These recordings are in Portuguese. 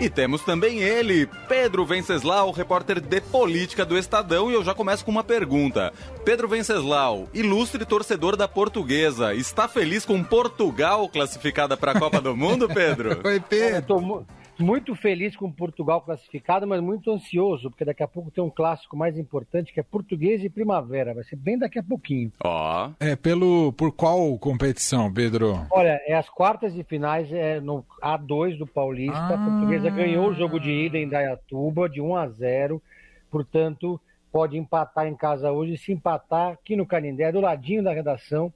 E temos também ele, Pedro Venceslau, repórter de política do Estadão, e eu já começo com uma pergunta. Pedro Venceslau, ilustre torcedor da Portuguesa, está feliz com Portugal classificada para a Copa do Mundo, Pedro? Oi, Pedro muito feliz com Portugal classificado, mas muito ansioso, porque daqui a pouco tem um clássico mais importante que é Português e Primavera. Vai ser bem daqui a pouquinho. Ó. Oh. É pelo por qual competição, Pedro? Olha, é as quartas de finais é no A2 do Paulista. Ah. A Portuguesa ganhou o jogo de ida em Dayatuba de 1 a 0. Portanto, pode empatar em casa hoje, se empatar aqui no Canindé, do ladinho da redação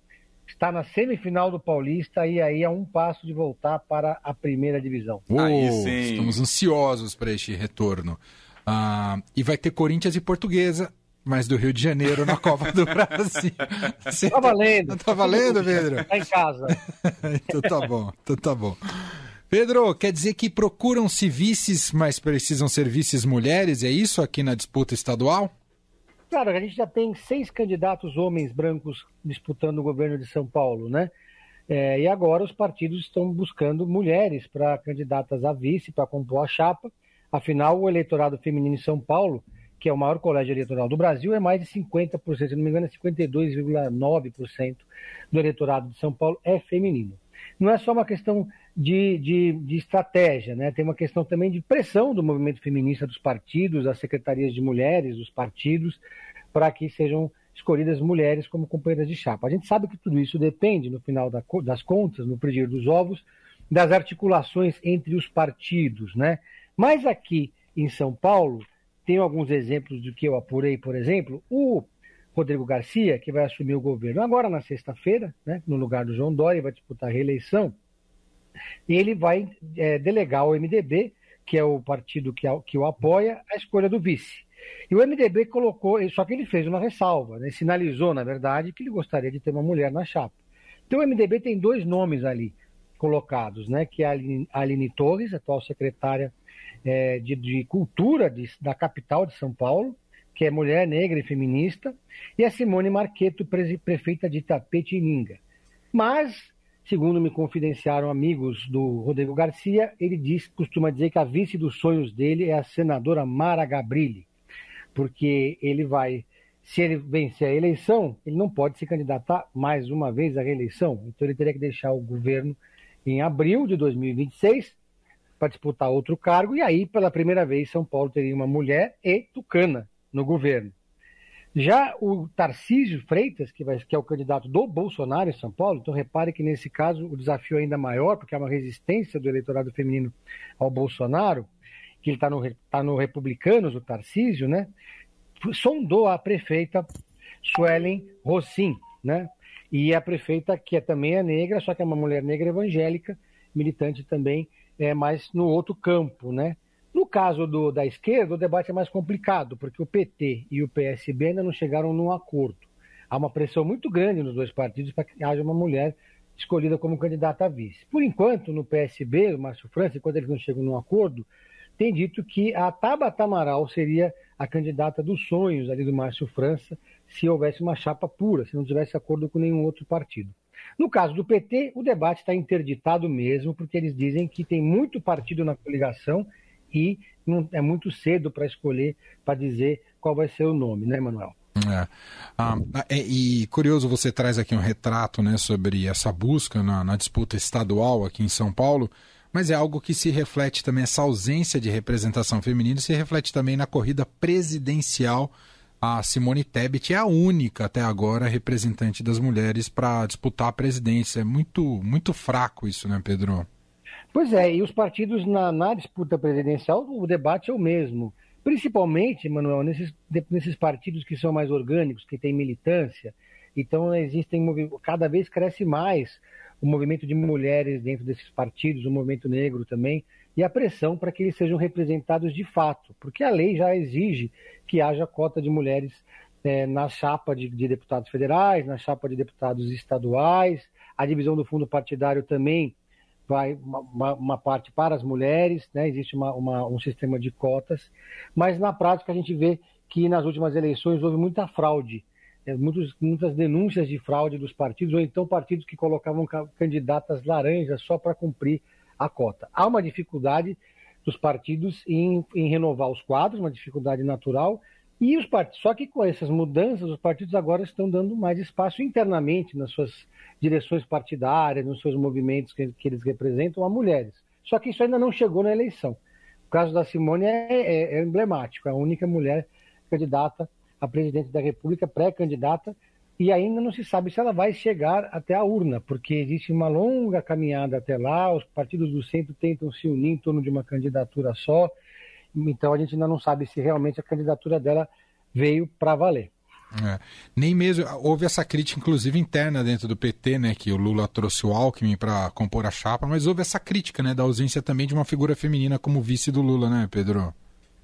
está na semifinal do Paulista e aí a um passo de voltar para a primeira divisão. aí sim. Estamos ansiosos para este retorno. Ah, e vai ter Corinthians e Portuguesa, mas do Rio de Janeiro na Copa do Brasil. Você tá valendo. Tá valendo, Pedro? Tá em casa. então tá bom, então tá bom. Pedro, quer dizer que procuram-se vices, mas precisam ser vices mulheres? É isso aqui na disputa estadual? Claro, a gente já tem seis candidatos homens brancos disputando o governo de São Paulo, né? É, e agora os partidos estão buscando mulheres para candidatas a vice, para compor a chapa. Afinal, o eleitorado feminino em São Paulo, que é o maior colégio eleitoral do Brasil, é mais de 50%, se não me engano, é 52,9% do eleitorado de São Paulo é feminino. Não é só uma questão de, de, de, estratégia, né? tem uma questão também de pressão do movimento feminista dos partidos, das secretarias de mulheres dos partidos, para que sejam escolhidas mulheres como companheiras de chapa. A gente sabe que tudo isso depende, no final das contas, no frigir dos ovos, das articulações entre os partidos. Né? Mas aqui em São Paulo, tem alguns exemplos do que eu apurei, por exemplo, o Rodrigo Garcia, que vai assumir o governo agora na sexta-feira, né, no lugar do João Dória, vai disputar a reeleição ele vai é, delegar ao MDB, que é o partido que, que o apoia, a escolha do vice. E o MDB colocou, só que ele fez uma ressalva, né? sinalizou, na verdade, que ele gostaria de ter uma mulher na chapa. Então o MDB tem dois nomes ali colocados, né? que é a Aline, Torres, atual secretária é, de, de, Cultura de, da capital de São Paulo, que é mulher negra e feminista, e a Simone Marqueto, prefeita de Tapetininga. Mas Segundo me confidenciaram amigos do Rodrigo Garcia, ele diz, costuma dizer que a vice dos sonhos dele é a senadora Mara Gabrilli, porque ele vai, se ele vencer a eleição, ele não pode se candidatar mais uma vez à reeleição. Então ele teria que deixar o governo em abril de 2026 para disputar outro cargo, e aí, pela primeira vez, São Paulo teria uma mulher e tucana no governo. Já o Tarcísio Freitas, que, vai, que é o candidato do Bolsonaro em São Paulo, então repare que nesse caso o desafio é ainda maior, porque há uma resistência do eleitorado feminino ao Bolsonaro, que ele está no, tá no Republicanos, o Tarcísio, né? Sondou a prefeita Suelen Rossim, né? E a prefeita, que é, também é negra, só que é uma mulher negra evangélica, militante também, é mais no outro campo, né? No caso do, da esquerda, o debate é mais complicado, porque o PT e o PSB ainda não chegaram num acordo. Há uma pressão muito grande nos dois partidos para que haja uma mulher escolhida como candidata a vice. Por enquanto, no PSB, o Márcio França, enquanto eles não chegam num acordo, tem dito que a Tabata Amaral seria a candidata dos sonhos ali do Márcio França, se houvesse uma chapa pura, se não tivesse acordo com nenhum outro partido. No caso do PT, o debate está interditado mesmo, porque eles dizem que tem muito partido na coligação e não, é muito cedo para escolher, para dizer qual vai ser o nome, né, Manuel? É. Ah, é, e curioso, você traz aqui um retrato né, sobre essa busca na, na, disputa estadual aqui em São Paulo, mas é algo que se reflete também, essa ausência de representação feminina se reflete também na corrida presidencial. A Simone Tebet é a única até agora representante das mulheres para disputar a presidência. É muito, muito fraco isso, né, Pedro? Pois é, e os partidos na, na, disputa presidencial, o debate é o mesmo. Principalmente, Manuel, nesses, nesses partidos que são mais orgânicos, que têm militância. Então, existem cada vez cresce mais o movimento de mulheres dentro desses partidos, o movimento negro também, e a pressão para que eles sejam representados de fato, porque a lei já exige que haja cota de mulheres é, na chapa de, de deputados federais, na chapa de deputados estaduais, a divisão do fundo partidário também vai uma, uma, parte para as mulheres, né? existe uma, uma, um sistema de cotas, mas na prática a gente vê que nas últimas eleições houve muita fraude, né? muitos, muitas denúncias de fraude dos partidos, ou então partidos que colocavam candidatas laranjas só para cumprir a cota. Há uma dificuldade dos partidos em, em renovar os quadros, uma dificuldade natural, e os partidos, só que com essas mudanças, os partidos agora estão dando mais espaço internamente nas suas direções partidárias, nos seus movimentos que, que eles representam a mulheres. Só que isso ainda não chegou na eleição. O caso da Simone é, é, é emblemático, é a única mulher candidata a presidente da República, pré-candidata, e ainda não se sabe se ela vai chegar até a urna, porque existe uma longa caminhada até lá, os partidos do centro tentam se unir em torno de uma candidatura só, então a gente ainda não sabe se realmente a candidatura dela veio para valer. É. Nem mesmo houve essa crítica, inclusive interna dentro do PT, né, que o Lula trouxe o Alckmin para compor a chapa, mas houve essa crítica, né, da ausência também de uma figura feminina como vice do Lula, né, Pedro?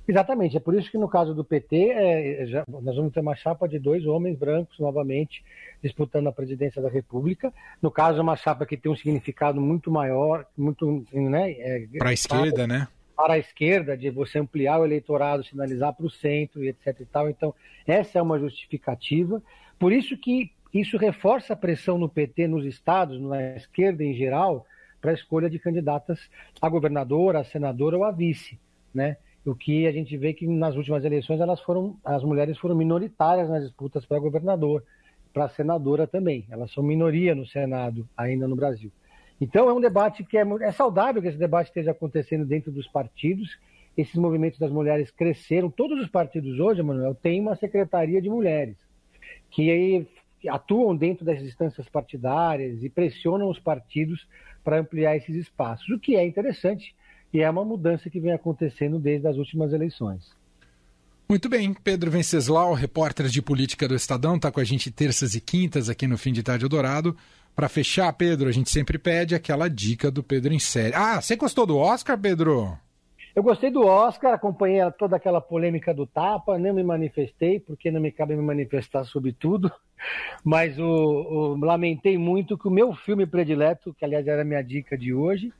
Exatamente, é por isso que no caso do PT, é, já, nós vamos ter uma chapa de dois homens brancos novamente disputando a presidência da República. No caso, é uma chapa que tem um significado muito maior, muito. Né, é, para a esquerda, né? Para a esquerda, de você ampliar o eleitorado, sinalizar para o centro e etc. E tal. Então, essa é uma justificativa. Por isso que isso reforça a pressão no PT, nos estados, na esquerda em geral, para a escolha de candidatas a governadora, a senadora ou a vice, né? o que a gente vê que nas últimas eleições elas foram, as mulheres foram minoritárias nas disputas para governador, para senadora também. Elas são minoria no Senado ainda no Brasil. Então é um debate que é, é saudável que esse debate esteja acontecendo dentro dos partidos. Esses movimentos das mulheres cresceram. Todos os partidos hoje, Manuel, têm uma secretaria de mulheres que atuam dentro das instâncias partidárias e pressionam os partidos para ampliar esses espaços, o que é interessante e é uma mudança que vem acontecendo desde as últimas eleições. Muito bem, Pedro Venceslau, repórter de política do Estadão, está com a gente terças e quintas aqui no Fim de Tarde Dourado. Para fechar, Pedro, a gente sempre pede aquela dica do Pedro em série. Ah, você gostou do Oscar, Pedro? Eu gostei do Oscar, acompanhei toda aquela polêmica do tapa, nem me manifestei, porque não me cabe me manifestar sobre tudo, mas o, o, lamentei muito que o meu filme predileto, que aliás era a minha dica de hoje,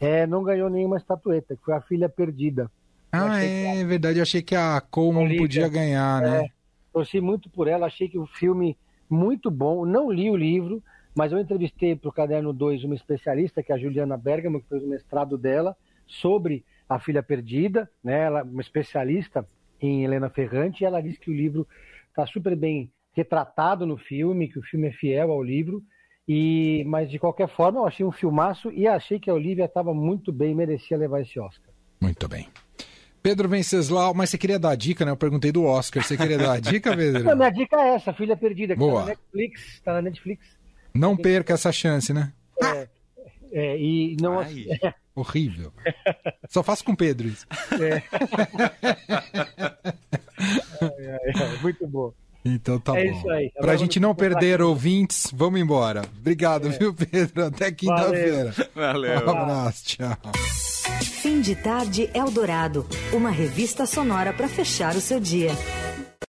é, não ganhou nenhuma estatueta, que foi a Filha Perdida. Ah, é a... verdade, eu achei que a Coleman podia ganhar, né? É, torci muito por ela, achei que o filme muito bom, não li o livro, mas eu entrevistei para o Caderno 2 uma especialista, que é a Juliana Bergamo, que fez o mestrado dela, sobre a Filha Perdida, né? Ela, uma especialista em Helena Ferrante, e ela disse que o livro está super bem retratado no filme, que o filme é fiel ao livro, e, mas de qualquer forma, eu achei um filmaço e achei que a Olivia estava muito bem, merecia levar esse Oscar. Muito bem. Pedro Venceslau, mas você queria dar a dica, né? Eu perguntei do Oscar. Você queria dar a dica, Pedro? Não, minha dica é essa, Filha Perdida, que Boa. tá na Netflix. Tá na Netflix. Não perca essa chance, né? É, é e não. É. Horrível. Só faço com Pedro isso. É. muito bom. Então tá é bom. Isso aí. Pra gente não perder ouvintes, vamos embora. Obrigado, é. viu, Pedro? Até quinta-feira. Valeu. Valeu. Um abraço, tchau. Fim de tarde Eldorado, uma revista sonora para fechar o seu dia.